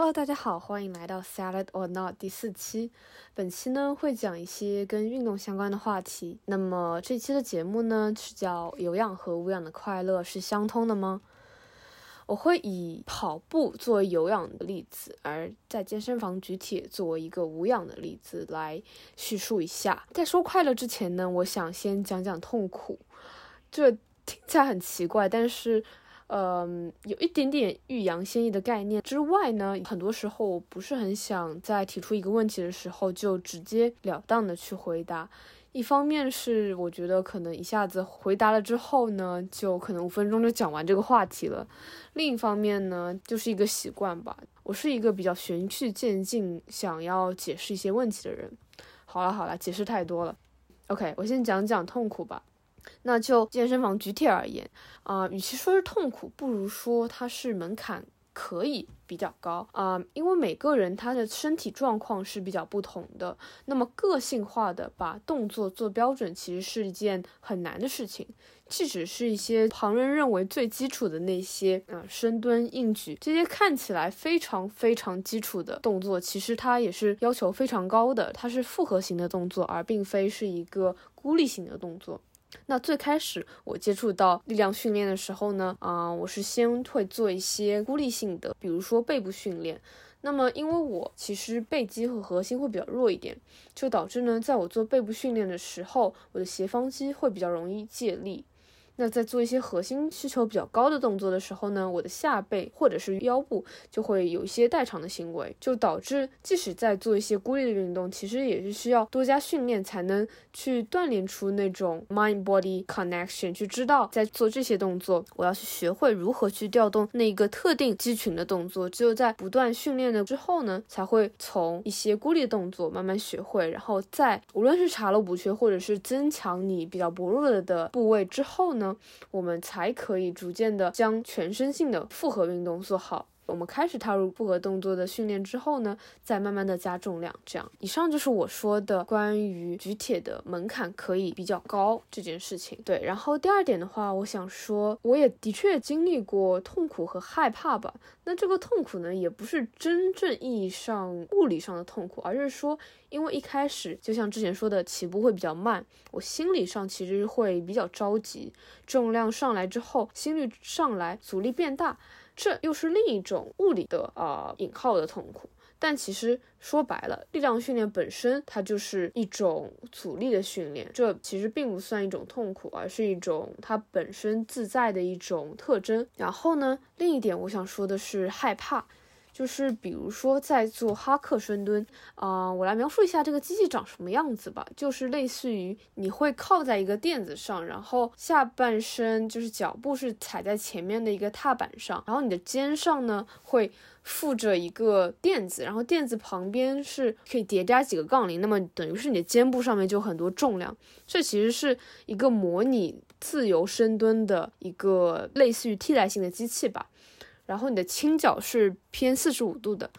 Hello，大家好，欢迎来到 Salad or Not 第四期。本期呢会讲一些跟运动相关的话题。那么这期的节目呢是叫有氧和无氧的快乐是相通的吗？我会以跑步作为有氧的例子，而在健身房举铁作为一个无氧的例子来叙述一下。在说快乐之前呢，我想先讲讲痛苦。这听起来很奇怪，但是。嗯，有一点点欲扬先抑的概念之外呢，很多时候我不是很想在提出一个问题的时候就直截了当的去回答。一方面是我觉得可能一下子回答了之后呢，就可能五分钟就讲完这个话题了；另一方面呢，就是一个习惯吧。我是一个比较循序渐进，想要解释一些问题的人。好了好了，解释太多了。OK，我先讲讲痛苦吧。那就健身房举铁而言，啊，与其说是痛苦，不如说它是门槛可以比较高啊，因为每个人他的身体状况是比较不同的。那么个性化的把动作做标准，其实是一件很难的事情。即使是一些旁人认为最基础的那些啊，深蹲、硬举这些看起来非常非常基础的动作，其实它也是要求非常高的。它是复合型的动作，而并非是一个孤立型的动作。那最开始我接触到力量训练的时候呢，啊，我是先会做一些孤立性的，比如说背部训练。那么因为我其实背肌和核心会比较弱一点，就导致呢，在我做背部训练的时候，我的斜方肌会比较容易借力。那在做一些核心需求比较高的动作的时候呢，我的下背或者是腰部就会有一些代偿的行为，就导致即使在做一些孤立的运动，其实也是需要多加训练才能去锻炼出那种 mind body connection，去知道在做这些动作，我要去学会如何去调动那个特定肌群的动作。只有在不断训练的之后呢，才会从一些孤立动作慢慢学会，然后在无论是查漏补缺或者是增强你比较薄弱的部位之后呢。我们才可以逐渐的将全身性的复合运动做好。我们开始踏入复合动作的训练之后呢，再慢慢的加重量。这样，以上就是我说的关于举铁的门槛可以比较高这件事情。对，然后第二点的话，我想说，我也的确经历过痛苦和害怕吧。那这个痛苦呢，也不是真正意义上物理上的痛苦，而是说，因为一开始就像之前说的，起步会比较慢，我心理上其实会比较着急。重量上来之后，心率上来，阻力变大。这又是另一种物理的啊引号的痛苦，但其实说白了，力量训练本身它就是一种阻力的训练，这其实并不算一种痛苦，而是一种它本身自在的一种特征。然后呢，另一点我想说的是害怕。就是比如说在做哈克深蹲啊，我来描述一下这个机器长什么样子吧。就是类似于你会靠在一个垫子上，然后下半身就是脚步是踩在前面的一个踏板上，然后你的肩上呢会附着一个垫子，然后垫子旁边是可以叠加几个杠铃，那么等于是你的肩部上面就很多重量。这其实是一个模拟自由深蹲的一个类似于替代性的机器吧。然后你的倾角是偏四十五度的，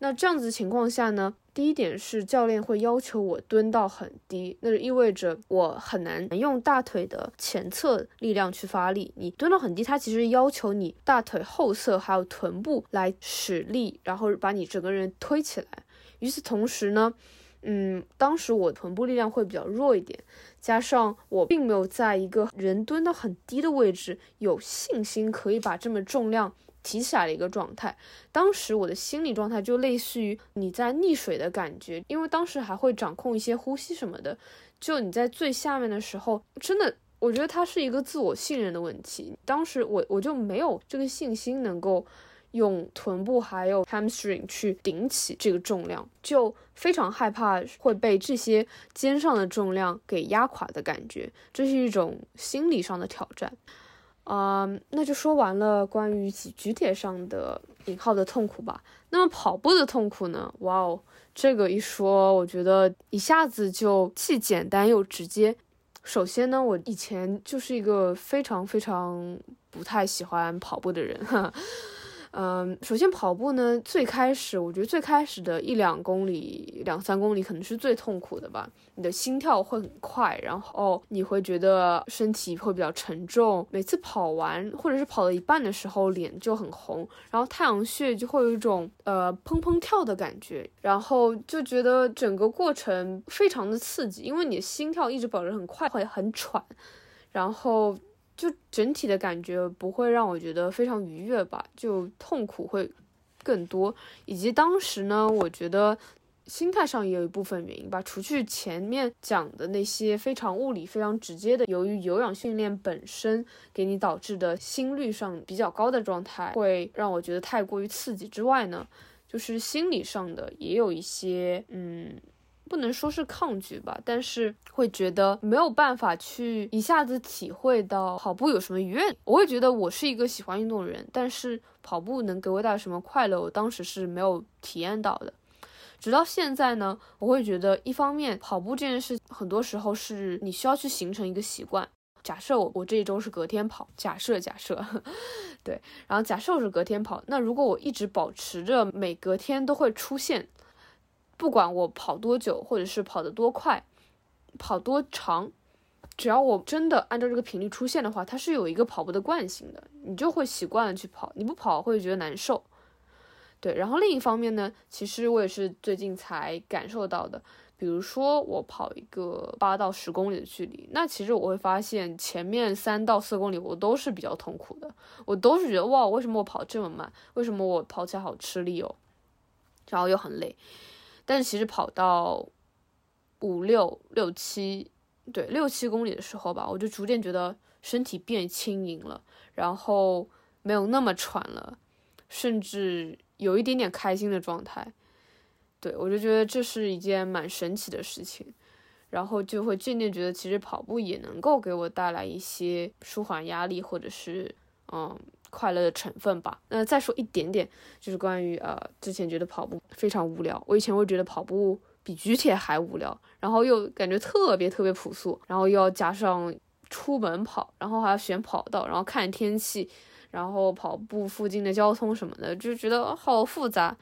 那这样子情况下呢，第一点是教练会要求我蹲到很低，那就意味着我很难用大腿的前侧力量去发力。你蹲到很低，它其实要求你大腿后侧还有臀部来使力，然后把你整个人推起来。与此同时呢，嗯，当时我臀部力量会比较弱一点，加上我并没有在一个人蹲到很低的位置有信心可以把这么重量。提起来的一个状态，当时我的心理状态就类似于你在溺水的感觉，因为当时还会掌控一些呼吸什么的。就你在最下面的时候，真的，我觉得它是一个自我信任的问题。当时我我就没有这个信心能够用臀部还有 hamstring 去顶起这个重量，就非常害怕会被这些肩上的重量给压垮的感觉，这是一种心理上的挑战。啊，那就说完了关于举举铁上的引号的痛苦吧。那么跑步的痛苦呢？哇哦，这个一说，我觉得一下子就既简单又直接。首先呢，我以前就是一个非常非常不太喜欢跑步的人，哈。嗯，首先跑步呢，最开始我觉得最开始的一两公里、两三公里可能是最痛苦的吧。你的心跳会很快，然后你会觉得身体会比较沉重。每次跑完或者是跑到一半的时候，脸就很红，然后太阳穴就会有一种呃砰砰跳的感觉，然后就觉得整个过程非常的刺激，因为你的心跳一直保持很快，会很喘，然后。就整体的感觉不会让我觉得非常愉悦吧，就痛苦会更多，以及当时呢，我觉得心态上也有一部分原因吧。除去前面讲的那些非常物理、非常直接的，由于有氧训练本身给你导致的心率上比较高的状态，会让我觉得太过于刺激之外呢，就是心理上的也有一些，嗯。不能说是抗拒吧，但是会觉得没有办法去一下子体会到跑步有什么愉悦。我会觉得我是一个喜欢运动的人，但是跑步能给我带来什么快乐，我当时是没有体验到的。直到现在呢，我会觉得一方面跑步这件事很多时候是你需要去形成一个习惯。假设我我这一周是隔天跑，假设假设，对，然后假设我是隔天跑，那如果我一直保持着每隔天都会出现。不管我跑多久，或者是跑得多快，跑多长，只要我真的按照这个频率出现的话，它是有一个跑步的惯性的，你就会习惯了去跑。你不跑会觉得难受。对，然后另一方面呢，其实我也是最近才感受到的。比如说我跑一个八到十公里的距离，那其实我会发现前面三到四公里我都是比较痛苦的，我都是觉得哇，为什么我跑这么慢？为什么我跑起来好吃力哦？然后又很累。但是其实跑到五六六七，对六七公里的时候吧，我就逐渐觉得身体变轻盈了，然后没有那么喘了，甚至有一点点开心的状态。对我就觉得这是一件蛮神奇的事情，然后就会渐渐觉得其实跑步也能够给我带来一些舒缓压力或者是嗯。快乐的成分吧。那再说一点点，就是关于呃，之前觉得跑步非常无聊。我以前会觉得跑步比举铁还无聊，然后又感觉特别特别朴素，然后又要加上出门跑，然后还要选跑道，然后看天气，然后跑步附近的交通什么的，就觉得好复杂。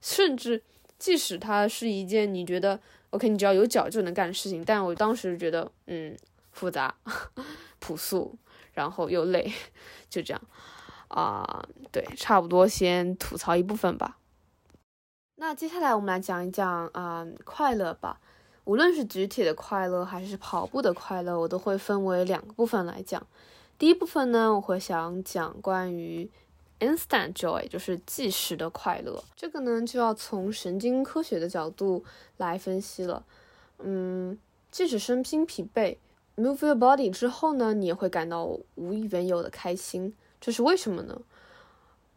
甚至即使它是一件你觉得 OK，你只要有脚就能干的事情，但我当时觉得嗯，复杂、朴素，然后又累，就这样。啊，对，差不多先吐槽一部分吧。那接下来我们来讲一讲啊，快乐吧。无论是举铁的快乐还是跑步的快乐，我都会分为两个部分来讲。第一部分呢，我会想讲关于 instant joy，就是即时的快乐。这个呢，就要从神经科学的角度来分析了。嗯，即使身心疲惫，move your body 之后呢，你也会感到无以言有的开心。这是为什么呢？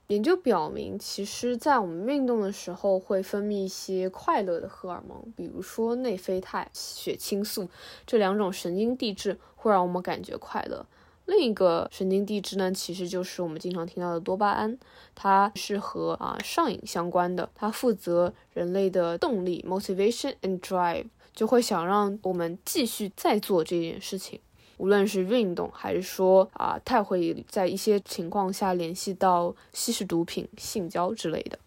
研究表明，其实，在我们运动的时候，会分泌一些快乐的荷尔蒙，比如说内啡肽、血清素这两种神经递质会让我们感觉快乐。另一个神经递质呢，其实就是我们经常听到的多巴胺，它是和啊上瘾相关的，它负责人类的动力 （motivation and drive），就会想让我们继续再做这件事情。无论是运动，还是说啊，太会在一些情况下联系到吸食毒品、性交之类的。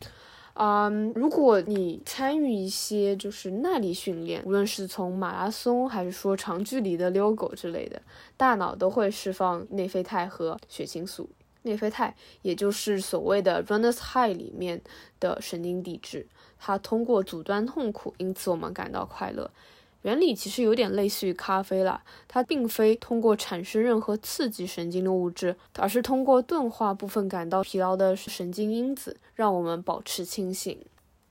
嗯，如果你参与一些就是耐力训练，无论是从马拉松，还是说长距离的遛狗之类的，大脑都会释放内啡肽和血清素。内啡肽也就是所谓的 runners high 里面的神经递质，它通过阻断痛苦，因此我们感到快乐。原理其实有点类似于咖啡了，它并非通过产生任何刺激神经的物质，而是通过钝化部分感到疲劳的神经因子，让我们保持清醒。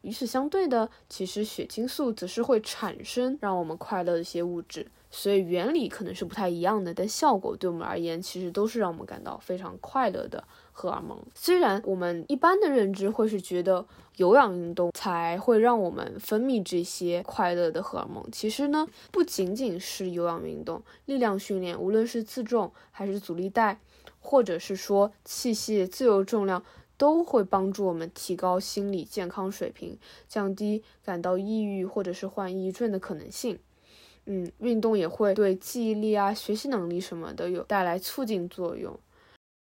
与此相对的，其实血清素则是会产生让我们快乐的一些物质，所以原理可能是不太一样的，但效果对我们而言其实都是让我们感到非常快乐的。荷尔蒙虽然我们一般的认知会是觉得有氧运动才会让我们分泌这些快乐的荷尔蒙，其实呢不仅仅是有氧运动，力量训练，无论是自重还是阻力带，或者是说器械自由重量，都会帮助我们提高心理健康水平，降低感到抑郁或者是患抑郁症的可能性。嗯，运动也会对记忆力啊、学习能力什么的有带来促进作用。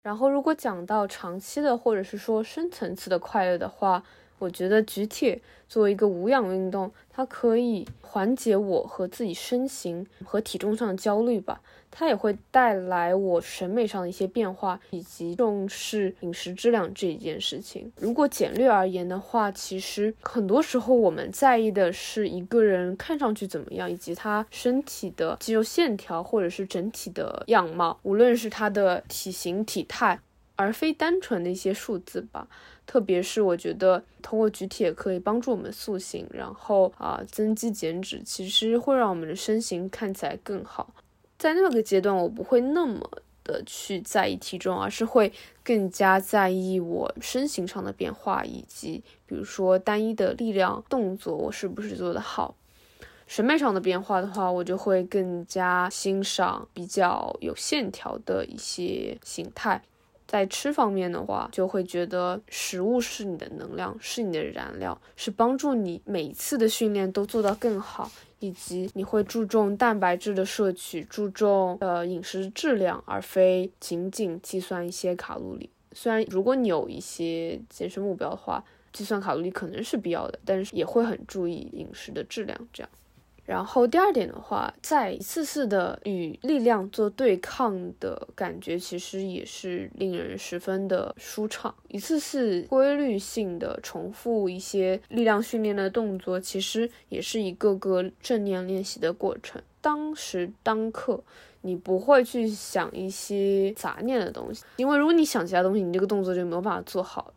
然后，如果讲到长期的或者是说深层次的快乐的话，我觉得举铁作为一个无氧运动，它可以缓解我和自己身形和体重上的焦虑吧。它也会带来我审美上的一些变化，以及重视饮食质量这一件事情。如果简略而言的话，其实很多时候我们在意的是一个人看上去怎么样，以及他身体的肌肉线条或者是整体的样貌，无论是他的体型体态，而非单纯的一些数字吧。特别是我觉得通过举铁可以帮助我们塑形，然后啊增肌减脂，其实会让我们的身形看起来更好。在那个阶段，我不会那么的去在意体重，而是会更加在意我身形上的变化，以及比如说单一的力量动作我是不是做得好。审美上的变化的话，我就会更加欣赏比较有线条的一些形态。在吃方面的话，就会觉得食物是你的能量，是你的燃料，是帮助你每一次的训练都做到更好。以及你会注重蛋白质的摄取，注重呃饮食质量，而非仅仅计算一些卡路里。虽然如果你有一些健身目标的话，计算卡路里可能是必要的，但是也会很注意饮食的质量，这样。然后第二点的话，在一次次的与力量做对抗的感觉，其实也是令人十分的舒畅。一次次规律性的重复一些力量训练的动作，其实也是一个个正念练习的过程。当时当刻，你不会去想一些杂念的东西，因为如果你想其他东西，你这个动作就没有办法做好。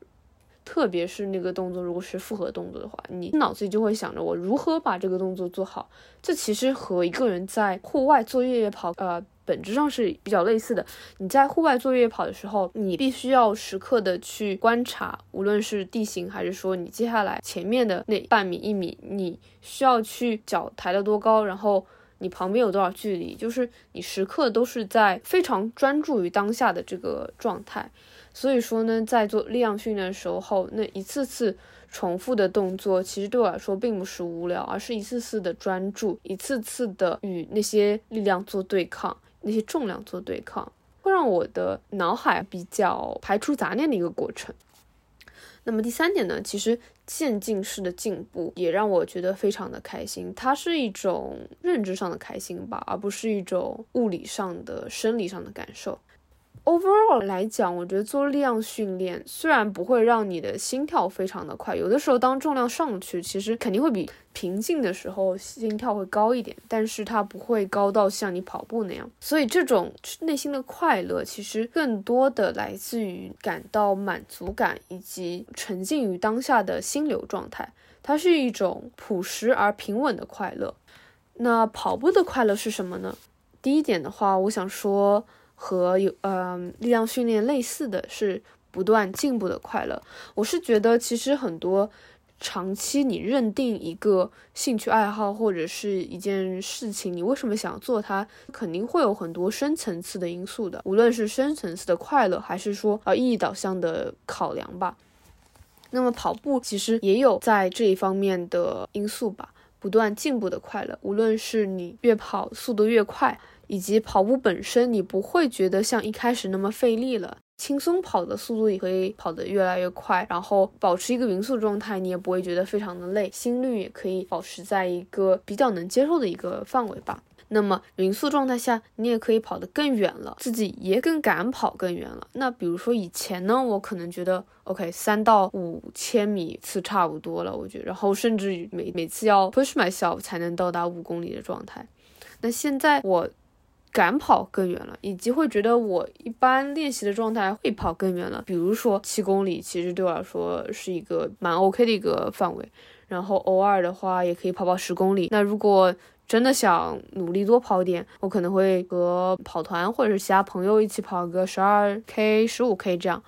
特别是那个动作，如果是复合动作的话，你脑子里就会想着我如何把这个动作做好。这其实和一个人在户外做越野跑，呃，本质上是比较类似的。你在户外做越野跑的时候，你必须要时刻的去观察，无论是地形还是说你接下来前面的那半米一米，你需要去脚抬得多高，然后你旁边有多少距离，就是你时刻都是在非常专注于当下的这个状态。所以说呢，在做力量训练的时候，那一次次重复的动作，其实对我来说并不是无聊，而是一次次的专注，一次次的与那些力量做对抗，那些重量做对抗，会让我的脑海比较排除杂念的一个过程。那么第三点呢，其实渐进式的进步也让我觉得非常的开心，它是一种认知上的开心吧，而不是一种物理上的、生理上的感受。Overall 来讲，我觉得做力量训练虽然不会让你的心跳非常的快，有的时候当重量上去，其实肯定会比平静的时候心跳会高一点，但是它不会高到像你跑步那样。所以这种内心的快乐，其实更多的来自于感到满足感以及沉浸于当下的心流状态。它是一种朴实而平稳的快乐。那跑步的快乐是什么呢？第一点的话，我想说。和有嗯力量训练类似的是不断进步的快乐。我是觉得其实很多长期你认定一个兴趣爱好或者是一件事情，你为什么想做它，肯定会有很多深层次的因素的，无论是深层次的快乐，还是说呃意义导向的考量吧。那么跑步其实也有在这一方面的因素吧，不断进步的快乐，无论是你越跑速度越快。以及跑步本身，你不会觉得像一开始那么费力了，轻松跑的速度也可以跑得越来越快，然后保持一个匀速状态，你也不会觉得非常的累，心率也可以保持在一个比较能接受的一个范围吧。那么匀速状态下，你也可以跑得更远了，自己也更敢跑更远了。那比如说以前呢，我可能觉得 OK 三到五千米次差不多了，我觉得，然后甚至每每次要 push myself 才能到达五公里的状态。那现在我。敢跑更远了，以及会觉得我一般练习的状态会跑更远了。比如说七公里，其实对我来说是一个蛮 OK 的一个范围。然后偶尔的话，也可以跑跑十公里。那如果真的想努力多跑点，我可能会和跑团或者是其他朋友一起跑个十二 K、十五 K 这样。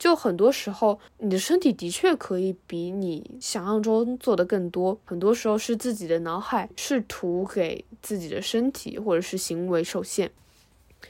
就很多时候，你的身体的确可以比你想象中做的更多。很多时候是自己的脑海试图给自己的身体或者是行为受限。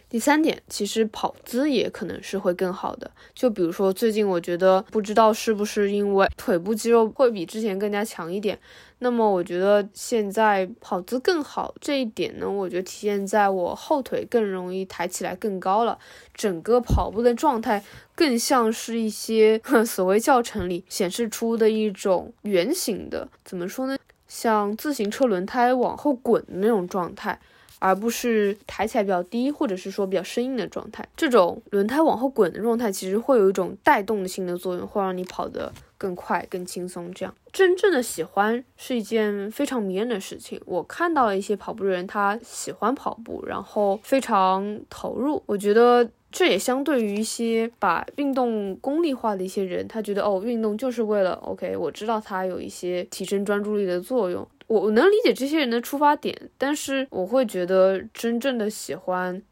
第三点，其实跑姿也可能是会更好的。就比如说，最近我觉得不知道是不是因为腿部肌肉会比之前更加强一点，那么我觉得现在跑姿更好这一点呢，我觉得体现在我后腿更容易抬起来更高了，整个跑步的状态更像是一些 所谓教程里显示出的一种圆形的，怎么说呢？像自行车轮胎往后滚的那种状态。而不是抬起来比较低，或者是说比较生硬的状态。这种轮胎往后滚的状态，其实会有一种带动性的作用，会让你跑得更快、更轻松。这样真正的喜欢是一件非常迷人的事情。我看到了一些跑步的人，他喜欢跑步，然后非常投入。我觉得这也相对于一些把运动功利化的一些人，他觉得哦，运动就是为了 OK，我知道它有一些提升专注力的作用。我我能理解这些人的出发点，但是我会觉得真正的喜欢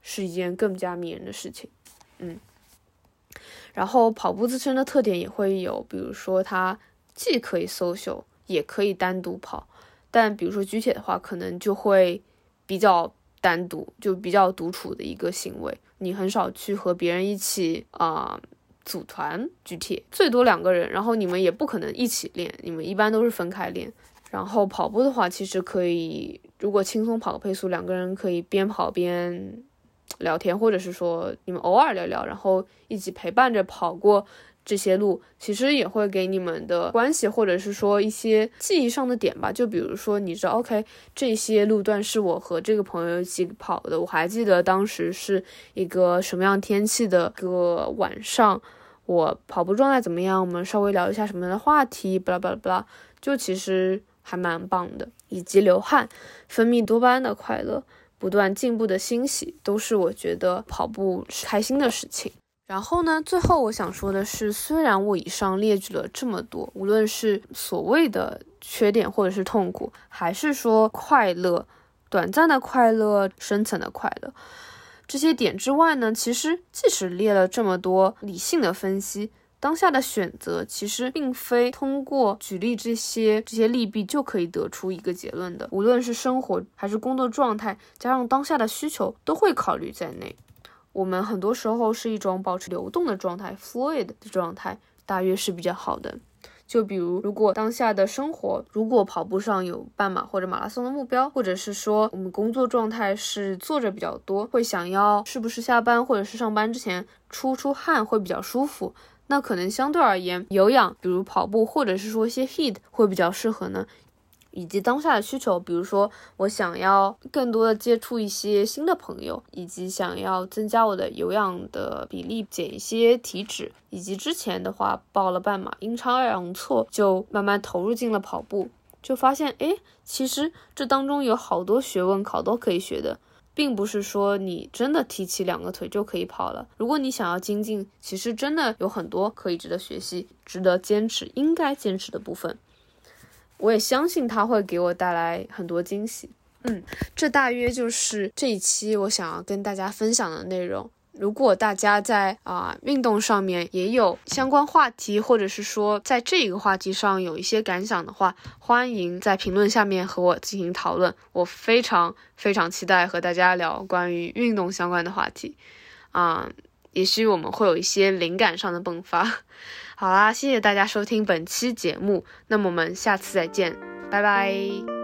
是一件更加迷人的事情，嗯。然后跑步自身的特点也会有，比如说它既可以 social，也可以单独跑。但比如说举铁的话，可能就会比较单独，就比较独处的一个行为。你很少去和别人一起啊组团举铁，最多两个人，然后你们也不可能一起练，你们一般都是分开练。然后跑步的话，其实可以，如果轻松跑个配速，两个人可以边跑边聊天，或者是说你们偶尔聊聊，然后一起陪伴着跑过这些路，其实也会给你们的关系，或者是说一些记忆上的点吧。就比如说，你知道，OK，这些路段是我和这个朋友一起跑的，我还记得当时是一个什么样天气的一个晚上，我跑步状态怎么样，我们稍微聊一下什么样的话题，巴拉巴拉巴拉，就其实。还蛮棒的，以及流汗、分泌多巴胺的快乐、不断进步的欣喜，都是我觉得跑步是开心的事情。然后呢，最后我想说的是，虽然我以上列举了这么多，无论是所谓的缺点或者是痛苦，还是说快乐、短暂的快乐、深层的快乐这些点之外呢，其实即使列了这么多理性的分析。当下的选择其实并非通过举例这些这些利弊就可以得出一个结论的，无论是生活还是工作状态，加上当下的需求，都会考虑在内。我们很多时候是一种保持流动的状态，fluid 的状态，大约是比较好的。就比如，如果当下的生活，如果跑步上有半马或者马拉松的目标，或者是说我们工作状态是坐着比较多，会想要是不是下班或者是上班之前出出汗会比较舒服。那可能相对而言，有氧，比如跑步，或者是说一些 heat 会比较适合呢。以及当下的需求，比如说我想要更多的接触一些新的朋友，以及想要增加我的有氧的比例，减一些体脂，以及之前的话报了半马，阴差阳错就慢慢投入进了跑步，就发现哎，其实这当中有好多学问考都可以学的。并不是说你真的提起两个腿就可以跑了。如果你想要精进，其实真的有很多可以值得学习、值得坚持、应该坚持的部分。我也相信它会给我带来很多惊喜。嗯，这大约就是这一期我想要跟大家分享的内容。如果大家在啊运动上面也有相关话题，或者是说在这个话题上有一些感想的话，欢迎在评论下面和我进行讨论。我非常非常期待和大家聊关于运动相关的话题，啊，也许我们会有一些灵感上的迸发。好啦，谢谢大家收听本期节目，那么我们下次再见，拜拜。